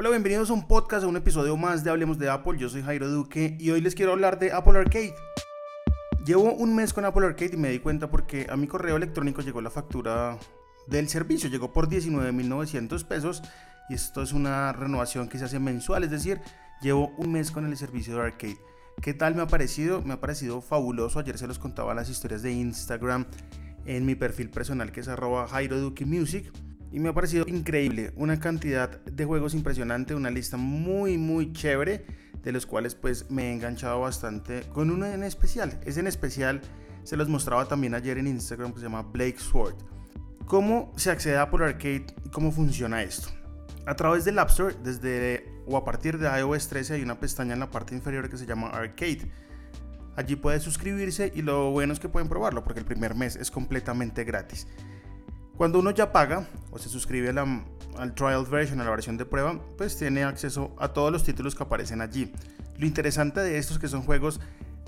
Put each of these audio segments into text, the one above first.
Hola, bienvenidos a un podcast, a un episodio más de Hablemos de Apple. Yo soy Jairo Duque y hoy les quiero hablar de Apple Arcade. Llevo un mes con Apple Arcade y me di cuenta porque a mi correo electrónico llegó la factura del servicio. Llegó por 19.900 pesos y esto es una renovación que se hace mensual, es decir, llevo un mes con el servicio de Arcade. ¿Qué tal me ha parecido? Me ha parecido fabuloso. Ayer se los contaba las historias de Instagram en mi perfil personal que es arroba Jairo Duque Music y me ha parecido increíble, una cantidad de juegos impresionante, una lista muy muy chévere, de los cuales pues me he enganchado bastante con uno en especial. Ese en especial se los mostraba también ayer en Instagram que se llama Blake Sword. ¿Cómo se accede a Apple Arcade cómo funciona esto? A través del App Store, desde o a partir de iOS 13 hay una pestaña en la parte inferior que se llama Arcade. Allí puede suscribirse y lo bueno es que pueden probarlo porque el primer mes es completamente gratis. Cuando uno ya paga o se suscribe al trial version, a la versión de prueba, pues tiene acceso a todos los títulos que aparecen allí. Lo interesante de estos que son juegos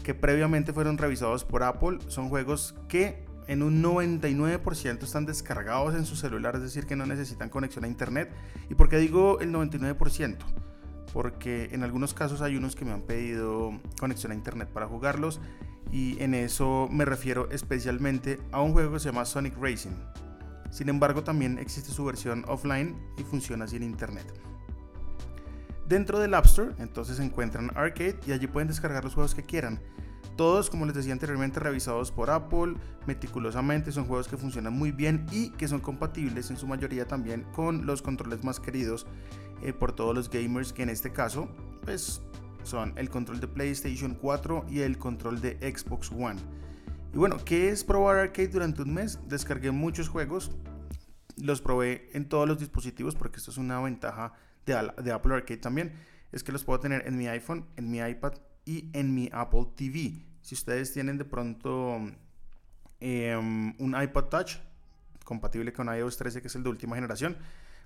que previamente fueron revisados por Apple, son juegos que en un 99% están descargados en su celular, es decir, que no necesitan conexión a internet. ¿Y por qué digo el 99%? Porque en algunos casos hay unos que me han pedido conexión a internet para jugarlos y en eso me refiero especialmente a un juego que se llama Sonic Racing. Sin embargo, también existe su versión offline y funciona sin internet. Dentro del App Store, entonces encuentran Arcade y allí pueden descargar los juegos que quieran. Todos, como les decía anteriormente, revisados por Apple meticulosamente, son juegos que funcionan muy bien y que son compatibles en su mayoría también con los controles más queridos eh, por todos los gamers, que en este caso, pues son el control de PlayStation 4 y el control de Xbox One. Y bueno, ¿qué es probar Arcade durante un mes? Descargué muchos juegos, los probé en todos los dispositivos porque esto es una ventaja de, Apple Arcade también, es que los puedo tener en mi iPhone, en mi iPad y en mi Apple TV. Si ustedes tienen de pronto em, un iPod Touch compatible con iOS 13, que es el de última generación,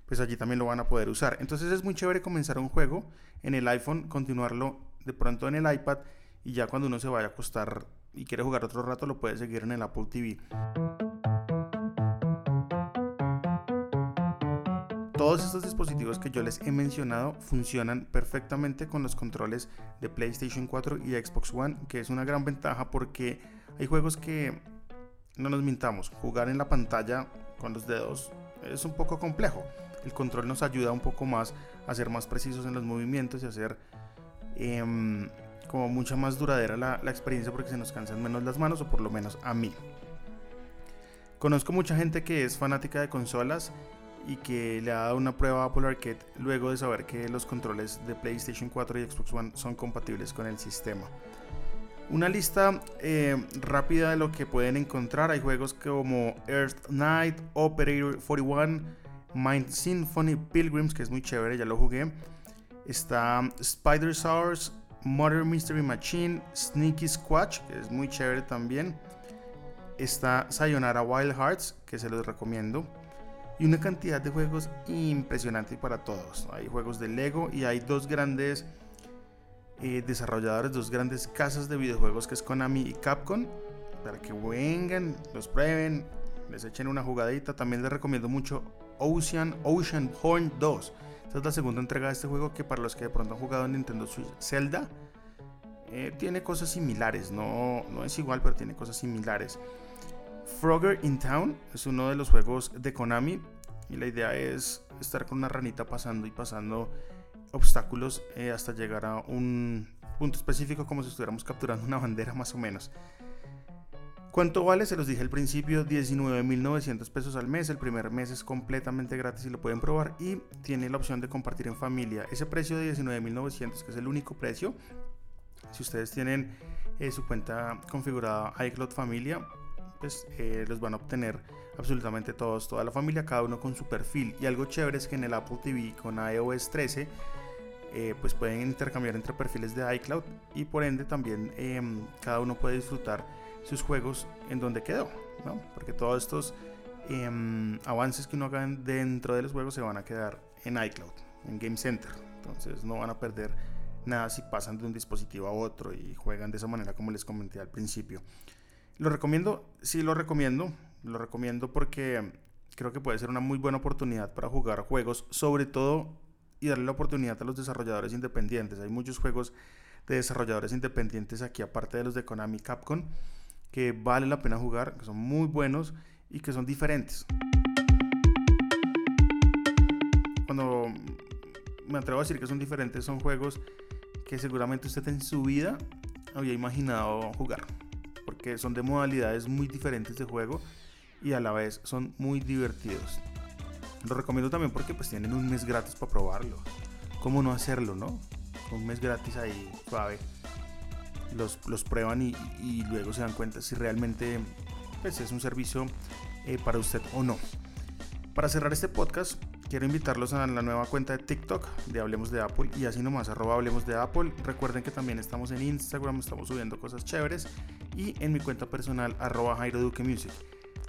pues allí también lo van a poder usar. Entonces es muy chévere comenzar un juego en el iPhone, continuarlo de pronto en el iPad y ya cuando uno se vaya a acostar y quiere jugar otro rato lo puede seguir en el Apple TV. Todos estos dispositivos que yo les he mencionado funcionan perfectamente con los controles de PlayStation 4 y Xbox One, que es una gran ventaja porque hay juegos que, no nos mintamos, jugar en la pantalla con los dedos es un poco complejo. El control nos ayuda un poco más a ser más precisos en los movimientos y a hacer em, como mucha más duradera la, experiencia porque se nos cansan menos las manos o por lo menos a mí. Conozco mucha gente que es fanática de consolas y que le ha dado una prueba a Apple Arcade luego de saber que los controles de PlayStation 4 y Xbox One son compatibles con el sistema. Una lista eh, rápida de lo que pueden encontrar. Hay juegos como Earth Knight, Operator 41, Mind Symphony, Pilgrims, que es muy chévere, ya lo jugué. Está Spider Source, Murder Mystery Machine, Sneaky Squatch, que es muy chévere también. Está Sayonara Wild Hearts, que se los recomiendo. Y una cantidad de juegos impresionante para todos. Hay juegos de Lego y hay dos grandes eh, desarrolladores, dos grandes casas de videojuegos que es Konami y Capcom. Para que vengan, los prueben, les echen una jugadita. También les recomiendo mucho Ocean, Ocean Horn 2 esta es la segunda entrega de este juego que para los que de pronto han jugado en Nintendo Switch Zelda, eh, tiene cosas similares, no, no es igual, pero tiene cosas similares. Frogger in Town es uno de los juegos de Konami y la idea es estar con una ranita pasando y pasando obstáculos eh, hasta llegar a un punto específico como si estuviéramos capturando una bandera más o menos. ¿Cuánto vale? Se los dije al principio, 19.900 pesos al mes. El primer mes es completamente gratis y lo pueden probar. Y tiene la opción de compartir en familia. Ese precio de 19.900, que es el único precio, si ustedes tienen eh, su cuenta configurada iCloud Familia, pues eh, los van a obtener absolutamente todos, toda la familia, cada uno con su perfil. Y algo chévere es que en el Apple TV con iOS 13, eh, pues pueden intercambiar entre perfiles de iCloud y por ende también em, cada uno puede disfrutar sus juegos en donde quedó, ¿no? Porque todos estos em, avances que uno haga dentro de los juegos se van a quedar en iCloud, en Game Center. Entonces no van a perder nada si pasan de un dispositivo a otro y juegan de esa manera como les comenté al principio. Lo recomiendo, sí lo recomiendo, lo recomiendo porque creo que puede ser una muy buena oportunidad para jugar juegos, sobre todo y darle la oportunidad a los desarrolladores independientes. Hay muchos juegos de desarrolladores independientes aquí, aparte de los de Konami Capcom, que vale la pena jugar, que son muy buenos y que son diferentes. Cuando me atrevo a decir que son diferentes, son juegos que seguramente usted en su vida había imaginado jugar, porque son de modalidades muy diferentes de juego y a la vez son muy divertidos. Lo recomiendo también porque pues tienen un mes gratis para probarlo. ¿Cómo no hacerlo, no? Un mes gratis ahí suave. Los, los prueban y, y, luego se dan cuenta si realmente pues, es un servicio eh, para usted o no. Para cerrar este podcast, quiero invitarlos a la nueva cuenta de TikTok de Hablemos de Apple y así nomás, arroba Hablemos de Apple. Recuerden que también estamos en Instagram, estamos subiendo cosas chéveres y en mi cuenta personal, arroba Jairo Duque Music.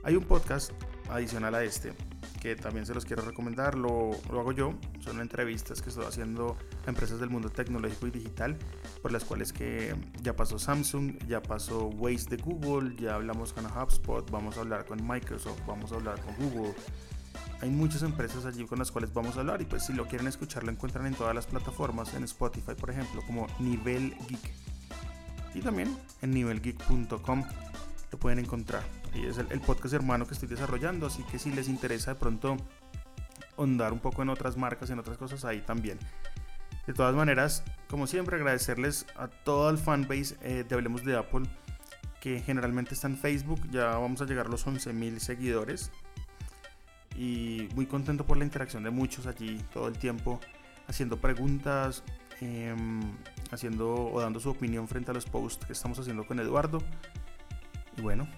Hay un podcast adicional a este que también se los quiero recomendar, lo, hago yo, son entrevistas que estoy haciendo a empresas del mundo tecnológico y digital, por las cuales que ya pasó Samsung, ya pasó Waze de Google, ya hablamos con HubSpot, vamos a hablar con Microsoft, vamos a hablar con Google. Hay muchas empresas allí con las cuales vamos a hablar y pues si lo quieren escuchar lo encuentran en todas las plataformas, en Spotify por ejemplo, como Nivel Geek. Y también en nivelgeek.com lo pueden encontrar. Y es el, podcast hermano que estoy desarrollando, así que si les interesa de pronto ondar un poco en otras marcas, en otras cosas, ahí también. De todas maneras, como siempre, agradecerles a todo el fanbase eh, de Hablemos de Apple, que generalmente está en Facebook, ya vamos a llegar a los 11.000 seguidores. Y muy contento por la interacción de muchos allí todo el tiempo, haciendo preguntas, em, haciendo o dando su opinión frente a los posts que estamos haciendo con Eduardo. Y bueno,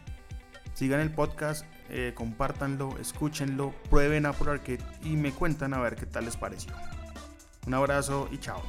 sigan el podcast, eh, compártanlo, escúchenlo, prueben Apple Arcade y me cuentan a ver qué tal les pareció. Un abrazo y chao.